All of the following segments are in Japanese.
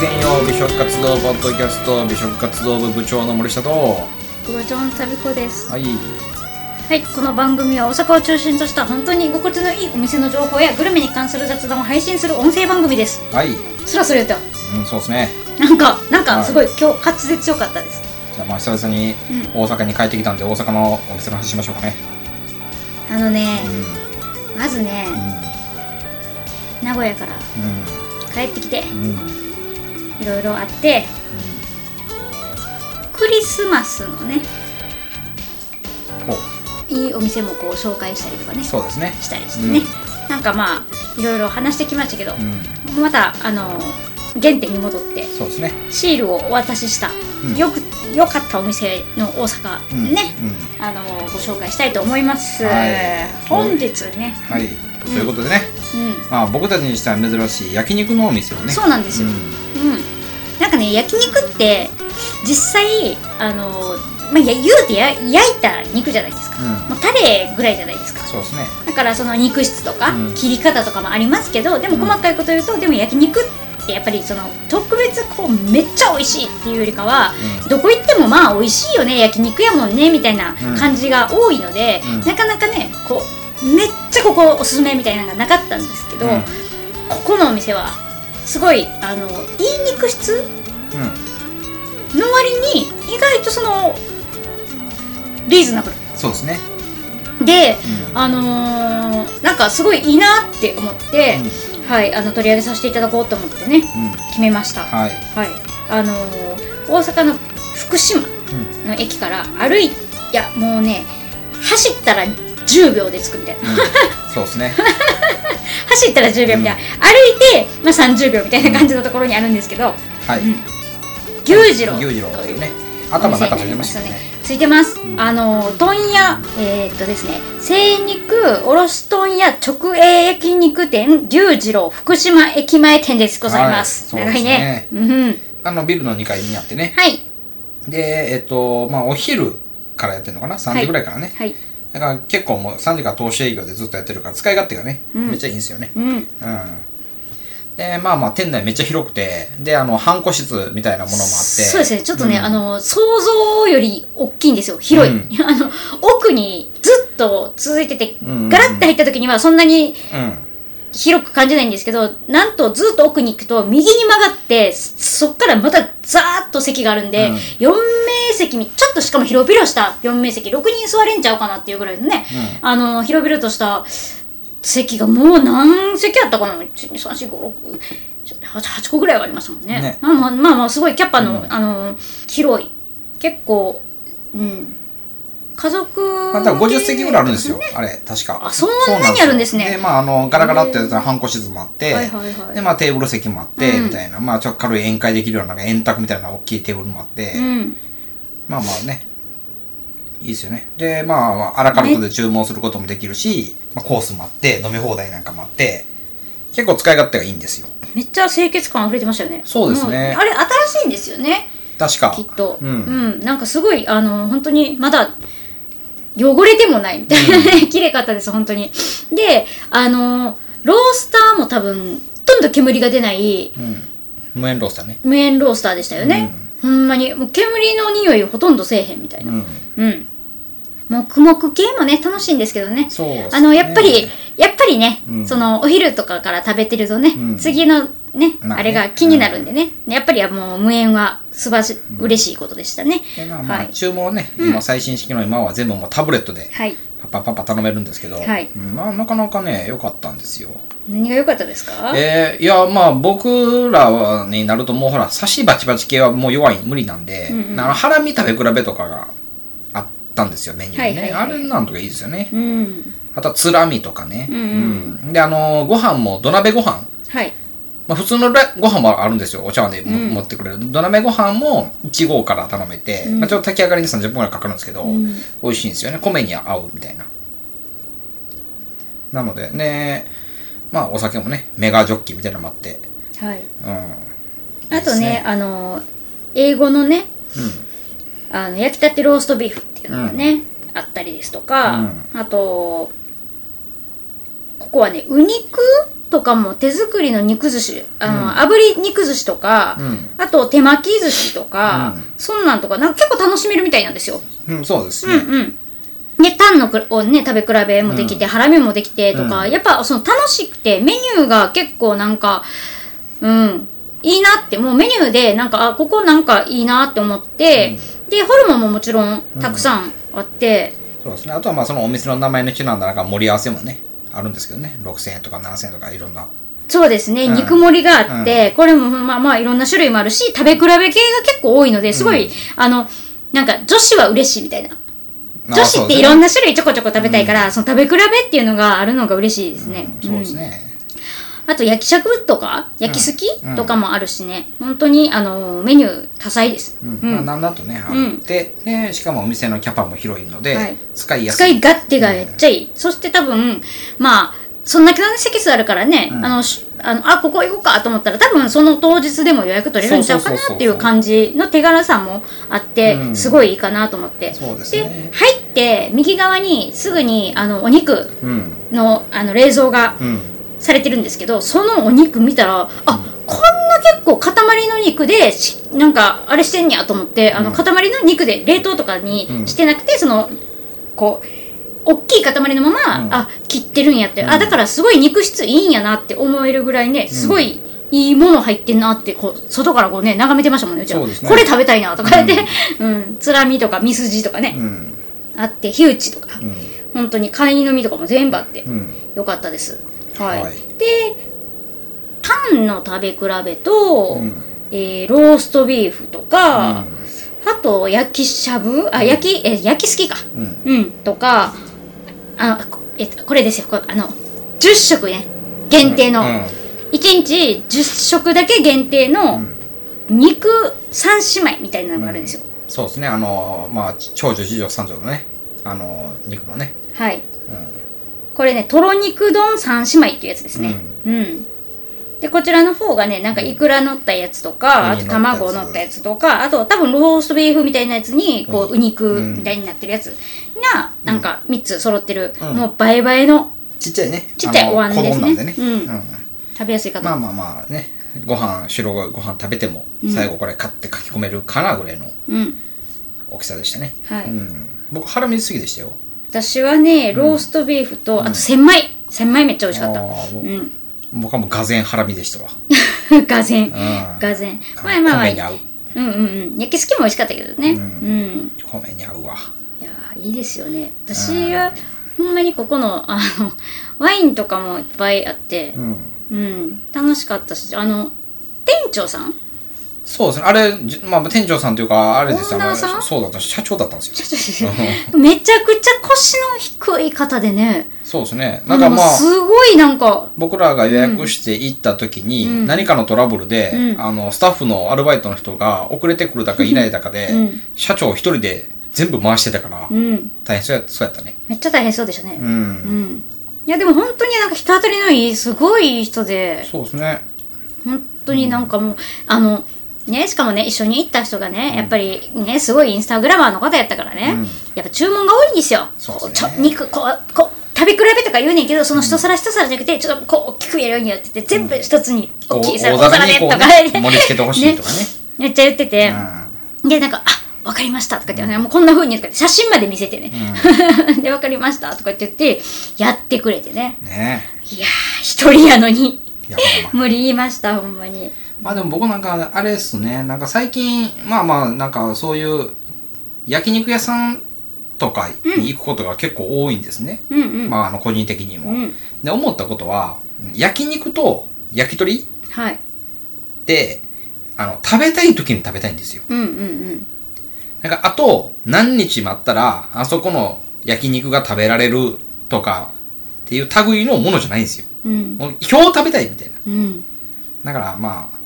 きげんよう美食活動ポッドキャスト美食活動部部長の森下と。部長の旅子です。い。はいこの番組は大阪を中心とした本当に居心地のいいお店の情報やグルメに関する雑談を配信する音声番組です。はい。スラスラ言ったうんそうですね。なんかなんはい。かすごい、今日滑舌良かったです。じゃあまあ久々に大阪に帰ってきたんで大阪のお店の話しましょうかね。あのねう、ん。まずね、名古屋からう帰ってきて。んうんいろいろあってクリスマスのねほいいお店もこう紹介したりとかねうそうですね。したりしてね、なんかまあいろいろ話してきましたけど、うん。またあの原点に戻ってそうですね。シールをお渡しした、うん。よくよかったお店の大阪うん。ね、あのご紹介したいと思います、はい。本日ね、うん。はいということでね。うん。まあ僕たちにしては珍しい焼肉のお店をね。そうなんですよ、ううん。なんかね焼肉って実際あの、まあ、や言うてや焼いた肉じゃないですか、うん。もうタレぐらいじゃないですか。そうですね。だからその肉質とかうん。切り方とかもありますけど、でもうん。細かいこと言うと、でも焼肉ってやっぱりその特別こうめっちゃ美味しいっていうよりかは、うん。どこ行ってもまあ美味しいよね焼肉やもんねみたいなうん。感じが多いので、うん。なかなかねこうめっちゃここおすすめみたいなのがなかったんですけど、うん。ここのお店はすごいあのいい肉質うんの割に意外とそのリーズナブル。そうですね。で、うん。あのーなんかすごいいいなって思って、はいあの取り上げさせていただこうと思ってねうん。決めました。ははい。いあのー大阪の福島うん。の駅から歩いいやもうね走ったら10秒で着くみたいな。うん。そうですね 走ったら10秒みたいな、歩いて、まあ、30秒みたいな感じのところにあるんんですけど、はい。うん。牛次郎牛次郎というね頭の中ついてましたね。ついてます、うん。あの問屋えーっとですね。精肉卸問屋直営焼肉店牛次郎福島駅前店です。ございます、はい。長いね。そうん。あのビルの2階にあってね。はい。でえっとまあお昼からやってるのかな？3時ぐらいからね、はいだから結構もう3時から投資営業でずっとやってるから使い勝手がね、うん。めっちゃいいんですよね。うん。うん。でまあまあ店内めっちゃ広くてであの半個室みたいなものもあって。そうですね。ちょっとね、うん。あの想像より大きいんですよ。広い、う あの奥にずっと続いてて、うん。ガラッて入った時にはそんなにうん広く感じないんですけどなんとずっと奥に行くと右に曲がってそそっからまたザーッと席があるんで、うん。4名席にちょっとしかも広々した4名席6人座れんちゃうかなっていうぐらいのね、あの広々とした席がもう何席あったかな？1234568個ぐらいはありましたもんね。ね。まあまあまあまあすごいキャパの,、うん。あの広い。結構うん家族まあ、多分50席ぐらいあるんですよ、ねあれ確か。あそんなにあるんですね。でまああのガラガラってやつは半個室もあって、はいはいはい。でまあテーブル席もあって、うん。みたいな。まあちょっと軽い宴会できるような円卓みたいな大きいテーブルもあって、うん。まあまあねいいですよね。でまあまあアラカルトで注文することもできるし、まあ、コースもあって飲み放題なんかもあって結構使い勝手がいいんですよ。めっちゃ清潔感溢れてましたよね。そうですね。もあれ新しいんですよね。確か。きっと。ううんん、なんかすごいあの本当にまだ汚れてもないみたいな。ね、綺麗かったです本当に。であのロースターも多分ほとんど煙が出ないうん。無塩ロースターね。無塩ロースターでしたよね、ほんまにもう煙の匂いほとんどせえへんみたいな。うん。うん、もうくもく系もね楽しいんですけどね。ね。あのやっぱりやっぱりね、うん。そのお昼とかから食べてるとね、うん。次のね,、まあね。あれが気になるんでね、やっぱりもう無塩は素晴らしい、嬉しいことでしたね。でまあまあはい注文はね、今最新式の今は全部もうタブレットではい。パッパッパッパ頼めるんですけど、はい。うんまあなかなかね良かったんですよ。何が良かったですか？えー、いやまあ僕らになるともうほら刺しバチバチ系はもう弱い無理なんで、うんうん。あのハラミ食べ比べとかがあったんですよメニューにね、はいはいはい。あれなんとかいいですよね。うん。あとはつらみとかね、うんうん。うん。であのご飯も土鍋ご飯はいまあ、普通のラご飯もあるんですよ。お茶碗でも、うん。持ってくれる。土鍋ご飯も1合から頼めて、うん。まあ、ちょっと炊き上がりに30分ぐらいかかるんですけど、うん。美味しいんですよね。米に合うみたいな。なのでねまあお酒もねメガジョッキみたいなのもあって。はい。うん。あとねいいですあの英語のねあの焼きたてローストビーフっていうのがね、あったりですとか、あとここはね、ウニクとかも手作りの肉寿司あの、うん炙り肉寿司とか、うんあと手巻き寿司とか、うんそんなんとかなんか結構楽しめるみたいなんですよ。うん、そうですね。うんうん。で、タンのくをね、食べ比べもできて、ハラミもできてとか、うんやっぱその楽しくて、メニューが結構なんか、うん、いいなって、もうメニューでなんか、あ、ここなんかいいなって思って、で、ホルモンももちろんたくさんあって、そうですね。あとはまあそのお店の名前のちなんだなんか盛り合わせもね、あるんですけどね。6000円とか7000円とかいろんな。そうですね、うん肉盛りがあって、これもまあまあいろんな種類もあるし、食べ比べ系が結構多いので、すごい、あの、なんか女子は嬉しいみたいな。女子っていろんなな種類ちょこちょこ食べたいから、その食べ比べっていうのがあるのが嬉しいですね。そうですね。あと焼きしゃくとか焼きすき、うん。とかもあるしね。本当にあのメニュー多彩です、うん。うん。まあなんだとね、あって、でしかもお店のキャパも広いので、はい。使いやす使い。い勝手がめっちゃいい、そして多分まあそんだけの席数あるからね、うん。あのしあのあここ行こうかと思ったら多分その当日でも予約取れるんちゃうかなっていう感じの手軽さもあって、うん。すごいいいかなと思って。そうですでね。入って右側にすぐにあのお肉うん。のあの冷蔵がうん。されてるんですけどそのお肉見たらあ、こんな結構塊の肉でしなんかあれしてんやと思ってあのうん。塊の肉で冷凍とかにうんしてなくて、そのこう大きい塊のまま、うん。あ切ってるんやって、うん。あだからすごい肉質いいんやなって思えるぐらいねすごいいいもの入ってんなってこう外からこうね眺めてましたもんねうちは。ね。これ食べたいなとか言って、うん。つらみとかみすじとかね、うん。あって火打ちとか、うん。本当に貝の身とかも全部あって、うん。よかったです。はい。はいで、タンの食べ比べと、うんえーローストビーフとか、あと焼きしゃぶ？あ、焼き、え焼きすきか。うん。うん、とか、あこえこれですよ。こあの、10食ね。限定の。うん1日10食だけ限定の肉3姉妹みたいなのがあるんですよ。そうですね。あの、まあ、長女、次女、三女のね、あの、肉のね。はい。うん。これね、とろ肉丼三姉妹っていうやつですね。うん。で、こちらの方がね、なんかイクラ乗ったやつとか、あと卵乗ったやつとか、あと多分ローストビーフみたいなやつに、こう、うんみたいになってるやつが、なんか3つ揃ってる、うんもう倍々のちっちゃいね。ちっちゃいお椀ですねあの子供なんでね。うん食べやすいかと。まあまあまあね、ご飯、白ごご飯食べても、最後これ買って書き込めるかなぐらいのうん。大きさでしたね。はいうん。僕、ハラミ好きでしたよ。私はね、ローストビーフと、あと千枚。千枚めっちゃ美味しかった。あーもううん。僕はもうがぜんハラミでしたわ。がぜん。うん。がぜん。まあまあまあ米に合う。うんうんうん。焼きすきも美味しかったけどね。うんうん米に合うわ。いやーいいですよね私はほんまにここのあの ワインとかもいっぱいあってうん。うん楽しかったしあの店長さんそうですね。あれ、じまあ、店長さんというか、あれですあのオーナーさん？そうだった、社長だったんですよ。めちゃくちゃ腰の低い方でね。そうですね。なんかまあ、すごいなんか。僕らが予約して行った時に、うん。何かのトラブルで、うん。あの、スタッフのアルバイトの人が遅れてくるだかいないだかで、うん。社長一人で全部回してたから、うん。大変そうやそうやったね。めっちゃ大変そうでしたね。う。うん。んいやでも本当になんか人当たりのいいすごいいい人で。そうですね。本当になんかもう、あのねしかもね一緒に行った人がね、やっぱりねすごいインスタグラマーの方やったからね、うん。やっぱ注文が多いんですよ。そうですね。こちょ肉こうこう食べ比べとか言うねんけどその一皿一皿じゃなくてちょっとこう大きくやるようにやってて全部一つに大きい皿、おお皿でとか、ね、盛り付けてほしいとかね。めっちゃ言ってて、うでなんか「あわかりました」とか言って、もうこんな風にとか言って写真まで見せてね「でわかりました」とかって言ってやってくれてね。ん。ね。いやー一人やのに。無理言いましたほんまにまあでも僕なんか、あれですね、なんか最近、まあまあ、なんかそういう焼肉屋さんとかに行くことが結構多いんですね。うんうん、まあ、あの、個人的にも。うんで、思ったことは、焼肉と焼き鳥はいって、あの、食べたい時に食べたいんですよ。うんうんうんなんか、あと、何日待ったら、あそこの焼肉が食べられるとか、っていう類のものじゃないんですよ。うんもう、今日食べたいみたいな。うんだから、まあ、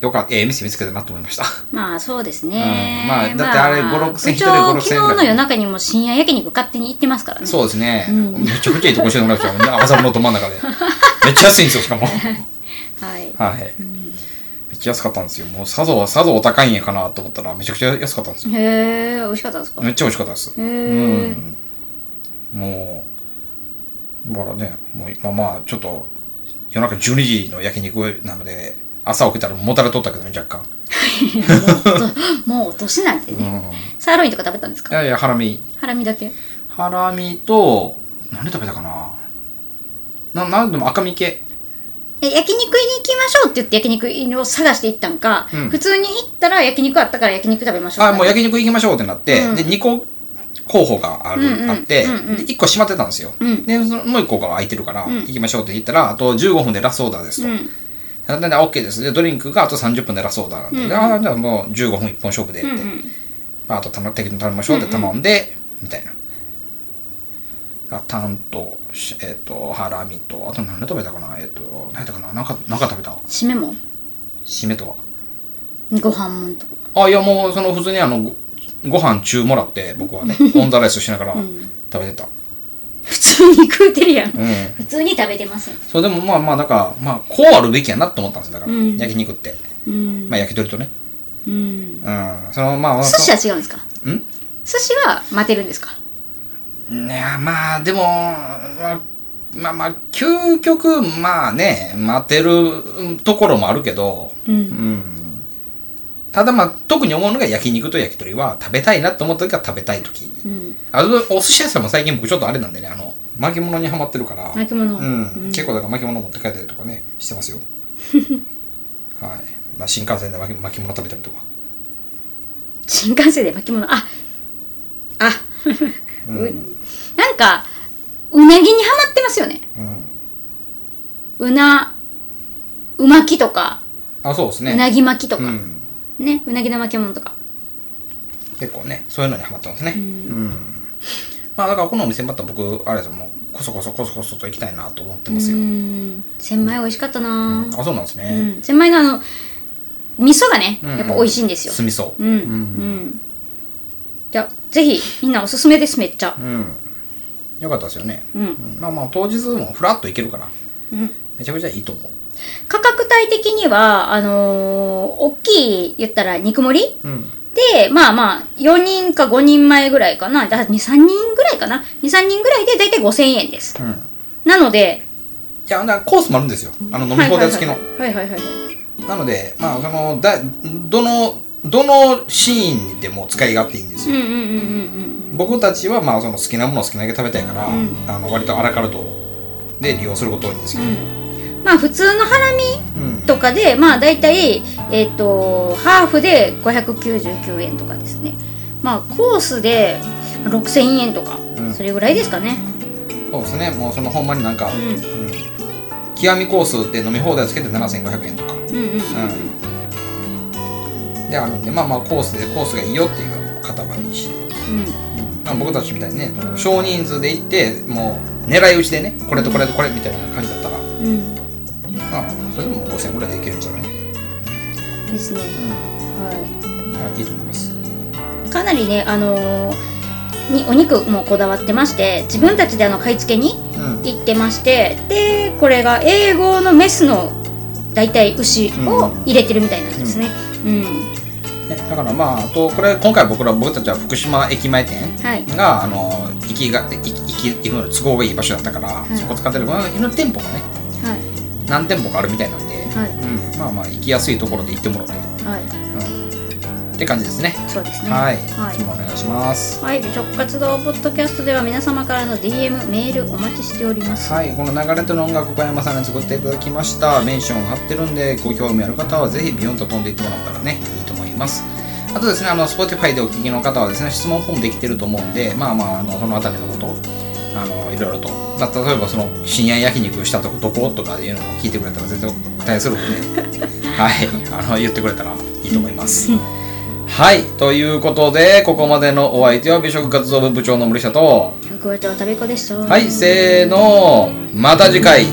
よかった、ええ店見つけたなと思いました。まあそうですね、うんまあだってあれ5 6千一人5 6千ぐ昨日の夜中にも深夜焼肉勝手に行ってますからねそうですね。うんめちゃくちゃいいとこ教えてもらっちゃう。麻布のど真ん中で。めっちゃ安いんですよ、しかも。はいはい。めっちゃ安かったんですよ。もうさぞ、さぞお高いんやかなと思ったら、めちゃくちゃ安かったんですよ。へえ美味しかったですか？めっちゃ美味しかったです。へうえん。もだからねもう今まあちょっと夜中12時の焼肉なので朝起きたらもたれとったけどね若干、もうお年なんてね、うん、いサーロインとか食べたんですか？やいやハラミ。ハラミだけ？ハラミと何で食べたかな？ななんでも赤身系。え焼肉に行きましょうって言って焼肉を探して行ったんか、うん。普通に行ったら焼肉あったから焼肉食べましょうあもう焼肉行きましょうってなって、うん。で2個候補がある、うんうんあって、うん。うんで1個閉まってたんですよ、うん。でそのもう1個が空いてるから、うん。行きましょうって言ったらあと15分でラストオーダーですと、うんなんで OK です。でドリンクがあと30分でラストオーダーなんで、うんああじゃあもう15分1本勝負でって、うんうん。まあ、あと頼適当に頼みましょうって頼んで、みたいな。あタンと,し、えっとハラミとあと何で食べたかな？えっ、と何やったかな？なんかなんか食べた。締めも？締めとは？ご飯もんとか。あいやもうその普通にあのごご飯中もらって僕はね オンザライスしながらん。食べてた普通に食うてるやん、うん、普通に食べてますそうでもまあまあだからまあこうあるべきやなって思ったんです。よだから、うん。焼肉って。うん。まあ焼き鳥とね。うん。うん。そのまあ寿司は違うんですか？ん？寿司は待てるんですか？いやまあでもまあまあまあ究極まあね待てるところもあるけどうん。うんただまあ特に思うのが焼肉と焼き鳥は食べたいなと思った時は食べたい時。うん。あのお寿司屋さんも最近僕ちょっとあれなんでねあの巻物にはまってるから。巻物。うん。結構だから巻物持って帰ったりとかねしてますよ。はい、まあ、新幹線で巻巻物食べたりとか。新幹線で巻物？ああ、うん。うなんかうなぎにはまってますよね。うん。うなう巻きとか、あそうですね。うなぎ巻きとか、うんねうなぎの巻物とか。結構ねそういうのにハマってますね。ううん。ん、まあだからこのお店また僕あれですよもうこそこそこそこそと行きたいなと思ってますよ、うん千枚美味しかったなあそうなんですうね、ん千枚のあの味噌がねうんやっぱ美味しいんですよ酢味噌うんうんじゃあぜひみんなおすすめですめっちゃうん、よかったですよね、うんうんまあまあ当日もフラッと行けるからうんめちゃくちゃいいと思う価格帯的にはあのー大きい言ったら肉盛りうん。でまあまあ4人か5人前ぐらいかな。23人ぐらいかな。23人ぐらいで大体5000円です。うん。いなのでやだからコースもあるんですよ。あの飲み放題付きの、はいはいはいなのでまあそのだどのどのシーンでも使い勝手いいんですよ、僕たちはまあその好きなものを好きなだけ食べたいから、うん。あの割とアラカルトで利用すること多いんですけど、うんまあ普通のハラミうん。とかでまあ大体えっ、とハーフで599円とかですね。まあコースで6000円とか、うん。それぐらいですかね。そうですね。もうそのほんまになんか、うん。うん。極みコースで飲み放題つけて7500円とか、うんうんうん、であるんでまあまあコースでコースがいいよっていう方はいいし、うんうん。まあ、僕たちみたいにね少人数で行ってもう狙い撃ちでねこれとこれとこれみたいな感じだったら、うんまあそれでも5000円ぐらいでいけるんじゃない、ですね。うん。はい。いいと思います。いかなりねあのーにお肉もこだわってまして自分たちであの買い付けにうん。行ってましてでこれが英語のメスの大体牛を入れてるみたいなんですね。うん、ね、だからまああとこれ今回僕ら僕たちは福島駅前店はい。があの行きが行き行き行くのに都合がいい場所だったから、い。そこ使ってるまあいろんな店舗がねはい何店舗かあるみたいなんで、はい。うん、まあまあ行きやすいところで行ってもらって、はい。うん、って感じですね。そうですね。はい、はい。いつもお願いします。はい、美食活動ポッドキャストでは皆様からの DM メールお待ちしております。はい、この流れとの音楽小山さんに作っていただきました。メンション貼ってるんでご興味ある方はぜひビヨンと飛んでいってもらったらねいいと思います。あとですねあの Spotify でお聞きの方はですね質問フォームできてると思うんでまあまああのそのあたりのことあのいろいろと、まあ、例えばその深夜焼肉したとこどことかいうのも聞いてくれたら全然お答えするんではい。あの言ってくれたらいいと思います。はいということでここまでのお相手は美食活動部部長の森下と。はいせーのまた次回